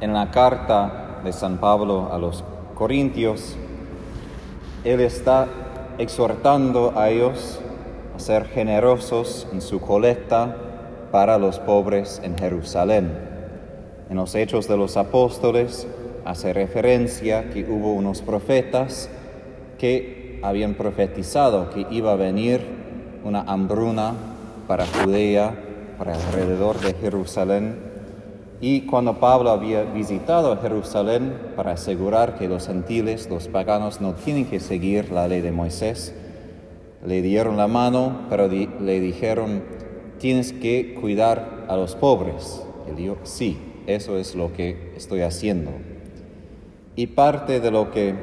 En la carta de San Pablo a los Corintios, él está exhortando a ellos a ser generosos en su colecta para los pobres en Jerusalén. En los Hechos de los Apóstoles hace referencia que hubo unos profetas que habían profetizado que iba a venir una hambruna para Judea, para alrededor de Jerusalén. Y cuando Pablo había visitado Jerusalén para asegurar que los gentiles, los paganos, no tienen que seguir la ley de Moisés, le dieron la mano, pero le dijeron, tienes que cuidar a los pobres. Él dijo, sí, eso es lo que estoy haciendo. Y parte de lo que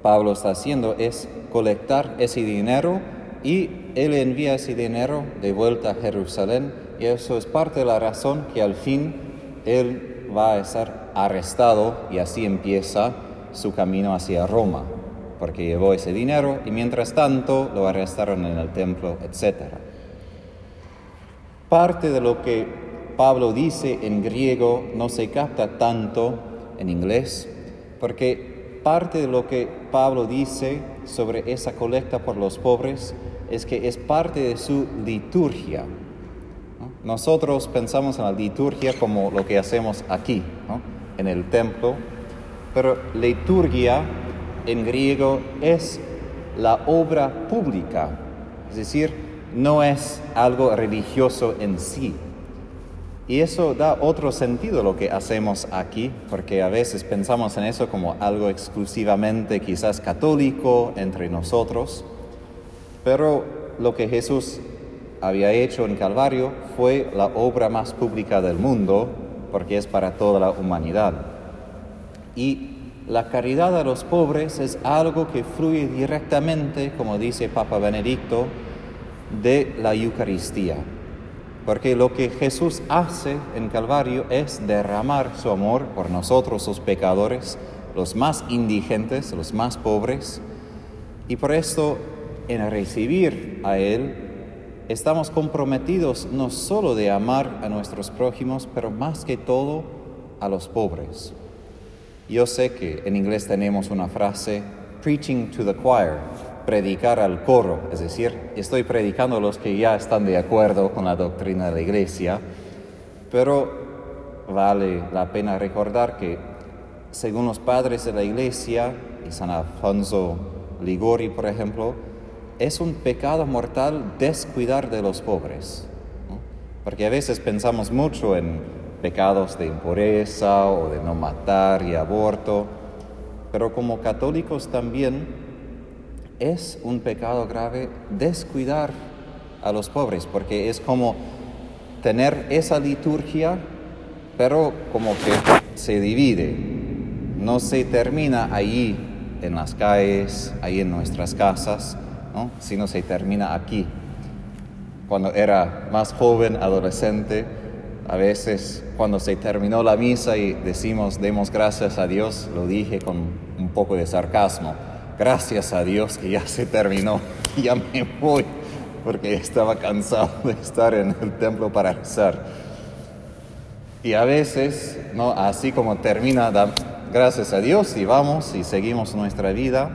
Pablo está haciendo es colectar ese dinero y él envía ese dinero de vuelta a Jerusalén y eso es parte de la razón que al fin él va a ser arrestado y así empieza su camino hacia Roma, porque llevó ese dinero y mientras tanto lo arrestaron en el templo, etc. Parte de lo que Pablo dice en griego no se capta tanto en inglés, porque parte de lo que Pablo dice sobre esa colecta por los pobres es que es parte de su liturgia. Nosotros pensamos en la liturgia como lo que hacemos aquí, en el templo, pero liturgia en griego es la obra pública, es decir, no es algo religioso en sí. Y eso da otro sentido a lo que hacemos aquí, porque a veces pensamos en eso como algo exclusivamente quizás católico entre nosotros, pero lo que Jesús había hecho en Calvario fue la obra más pública del mundo, porque es para toda la humanidad. Y la caridad a los pobres es algo que fluye directamente, como dice Papa Benedicto, de la Eucaristía. Porque lo que Jesús hace en Calvario es derramar su amor por nosotros los pecadores, los más indigentes, los más pobres. Y por esto en recibir a Él, estamos comprometidos no solo de amar a nuestros prójimos, pero más que todo a los pobres. Yo sé que en inglés tenemos una frase, preaching to the choir, predicar al coro, es decir, estoy predicando a los que ya están de acuerdo con la doctrina de la iglesia, pero vale la pena recordar que según los padres de la iglesia, y San Alfonso Ligori, por ejemplo, es un pecado mortal descuidar de los pobres. Porque a veces pensamos mucho en pecados de impureza o de no matar y aborto, pero como católicos también es un pecado grave descuidar a los pobres, porque es como tener esa liturgia, pero como que se divide, no se termina allí en las calles, ahí en nuestras casas, sino se termina aquí. Cuando era más joven, adolescente, a veces cuando se terminó la misa y decimos demos gracias a Dios, lo dije con un poco de sarcasmo. Gracias a Dios que ya se terminó, ya me voy, porque estaba cansado de estar en el templo para rezar. Y a veces, ¿no? así como termina, gracias a Dios y vamos y seguimos nuestra vida,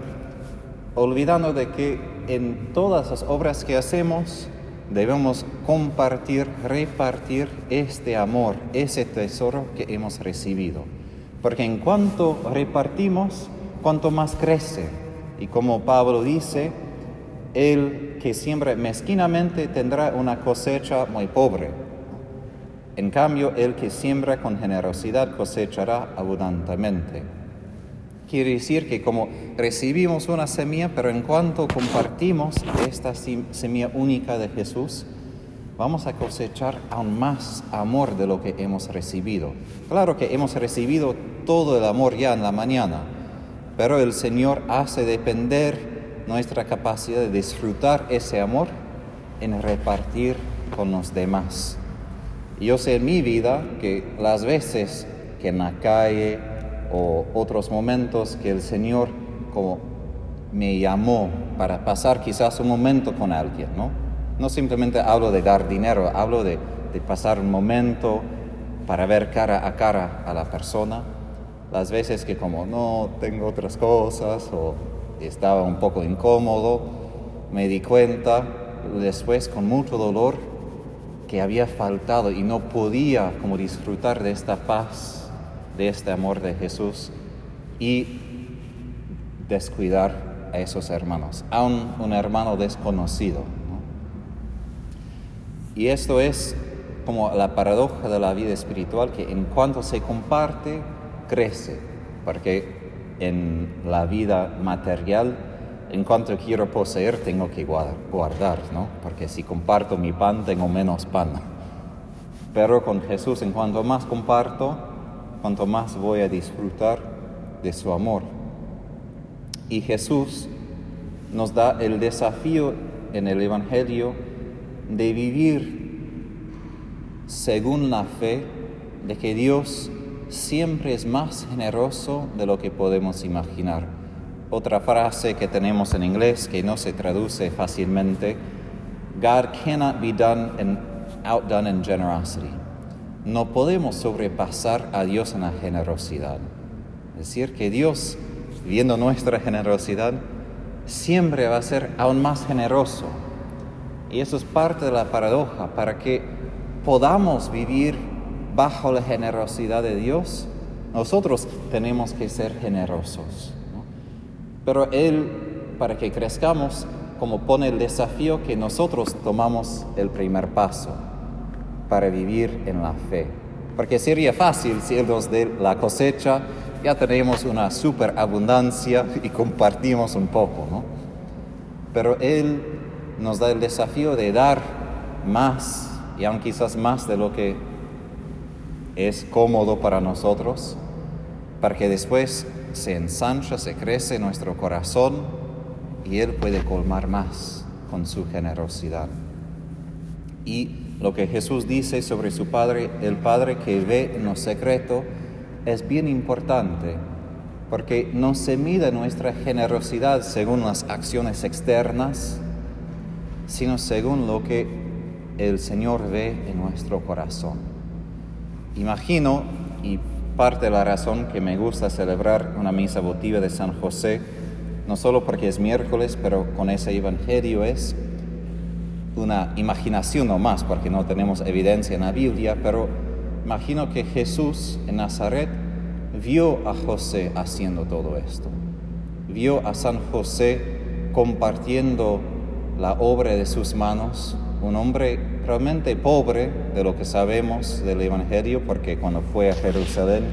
olvidando de que en todas las obras que hacemos debemos compartir, repartir este amor, ese tesoro que hemos recibido. Porque en cuanto repartimos, cuanto más crece. Y como Pablo dice, el que siembra mezquinamente tendrá una cosecha muy pobre. En cambio, el que siembra con generosidad cosechará abundantemente. Quiere decir que como recibimos una semilla, pero en cuanto compartimos esta semilla única de Jesús, vamos a cosechar aún más amor de lo que hemos recibido. Claro que hemos recibido todo el amor ya en la mañana, pero el Señor hace depender nuestra capacidad de disfrutar ese amor en repartir con los demás. Yo sé en mi vida que las veces que en la o otros momentos que el Señor como me llamó para pasar quizás un momento con alguien, ¿no? No simplemente hablo de dar dinero, hablo de, pasar un momento para ver cara a cara a la persona. Las veces que como no tengo otras cosas o estaba un poco incómodo, me di cuenta después con mucho dolor que había faltado y no podía como disfrutar de esta paz, de este amor de Jesús y descuidar a esos hermanos, aún un hermano desconocido. Y esto es como la paradoja de la vida espiritual, que en cuanto se comparte, crece, porque en la vida material, en cuanto quiero poseer, tengo que guardar, ¿no? Porque si comparto mi pan, tengo menos pan. Pero con Jesús, en cuanto más comparto, cuanto más voy a disfrutar de su amor. Y Jesús nos da el desafío en el Evangelio de vivir según la fe de que Dios siempre es más generoso de lo que podemos imaginar. Otra frase que tenemos en inglés que no se traduce fácilmente, God cannot be done and outdone in generosity. No podemos sobrepasar a Dios en la generosidad. Es decir, que Dios, viendo nuestra generosidad, siempre va a ser aún más generoso. Y eso es parte de la paradoja, para que podamos vivir bajo la generosidad de Dios, nosotros tenemos que ser generosos. Pero Él, para que crezcamos, como pone el desafío que nosotros tomamos el primer paso para vivir en la fe. Porque sería fácil si Él nos dé la cosecha, ya tenemos una superabundancia y compartimos un poco, ¿no? Pero Él nos da el desafío de dar más, y aún quizás más de lo que es cómodo para nosotros, para que después se ensancha, se crece nuestro corazón y Él puede colmar más con su generosidad. Y lo que Jesús dice sobre su Padre, el Padre que ve en lo secreto, es bien importante, porque no se mide nuestra generosidad según las acciones externas, sino según lo que el Señor ve en nuestro corazón. Imagino, y parte de la razón que me gusta celebrar una misa votiva de San José, no solo porque es miércoles, pero con ese evangelio es una imaginación no más, porque no tenemos evidencia en la Biblia, pero imagino que Jesús en Nazaret vio a José haciendo todo esto. Vio a San José compartiendo la obra de sus manos, un hombre realmente pobre de lo que sabemos del Evangelio, porque cuando fue a Jerusalén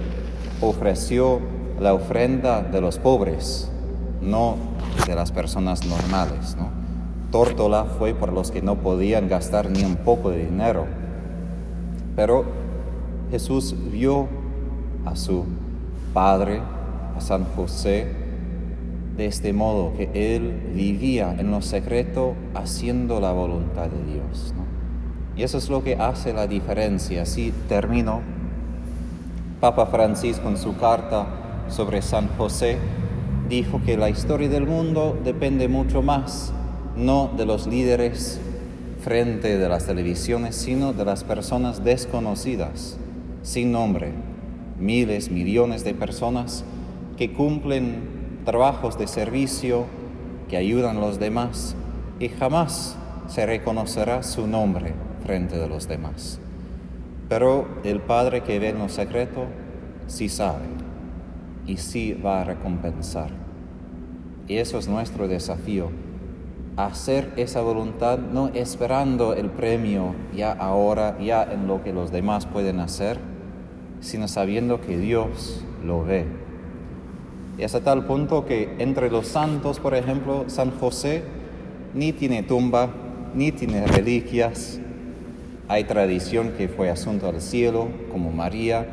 ofreció la ofrenda de los pobres, no de las personas normales. ¿no? Tórtola fue por los que no podían gastar ni un poco de dinero. Pero Jesús vio a su Padre, a San José, de este modo que Él vivía en lo secreto haciendo la voluntad de Dios. Y eso es lo que hace la diferencia. Así termino. Papa Francisco en su carta sobre San José dijo que la historia del mundo depende mucho más no de los líderes frente de las televisiones, sino de las personas desconocidas, sin nombre, miles, millones de personas que cumplen trabajos de servicio, que ayudan a los demás y jamás se reconocerá su nombre frente de los demás. Pero el Padre que ve en lo secreto sí sabe y sí va a recompensar. Y eso es nuestro desafío hacer esa voluntad no esperando el premio ya ahora, ya en lo que los demás pueden hacer, sino sabiendo que Dios lo ve. Y hasta tal punto que entre los santos, por ejemplo, San José ni tiene tumba, ni tiene reliquias. Hay tradición que fue asunto al cielo, como María.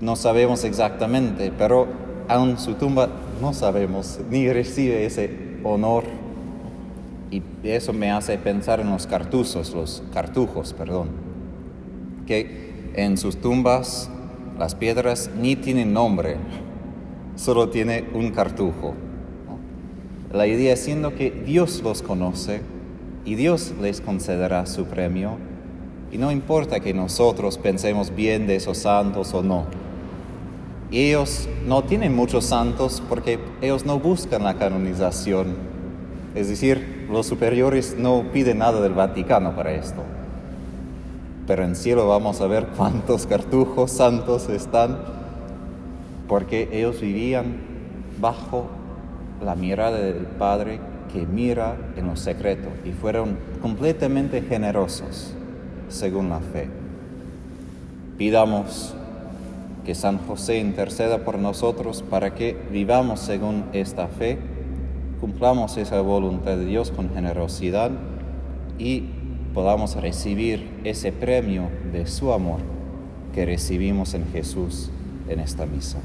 No sabemos exactamente, pero aún su tumba no sabemos, ni recibe ese honor y eso me hace pensar en los cartuzos, los cartujos, perdón, que en sus tumbas las piedras ni tienen nombre, solo tiene un cartujo. La idea siendo que Dios los conoce y Dios les concederá su premio, Y no importa que nosotros pensemos bien de esos santos o no. Ellos no tienen muchos santos porque ellos no buscan la canonización. Es decir, los superiores no piden nada del Vaticano para esto. Pero en cielo vamos a ver cuántos cartujos santos están porque ellos vivían bajo la mirada del Padre que mira en lo secreto y fueron completamente generosos según la fe. Pidamos que San José interceda por nosotros para que vivamos según esta fe, cumplamos esa voluntad de Dios con generosidad y podamos recibir ese premio de su amor que recibimos en Jesús en esta misa.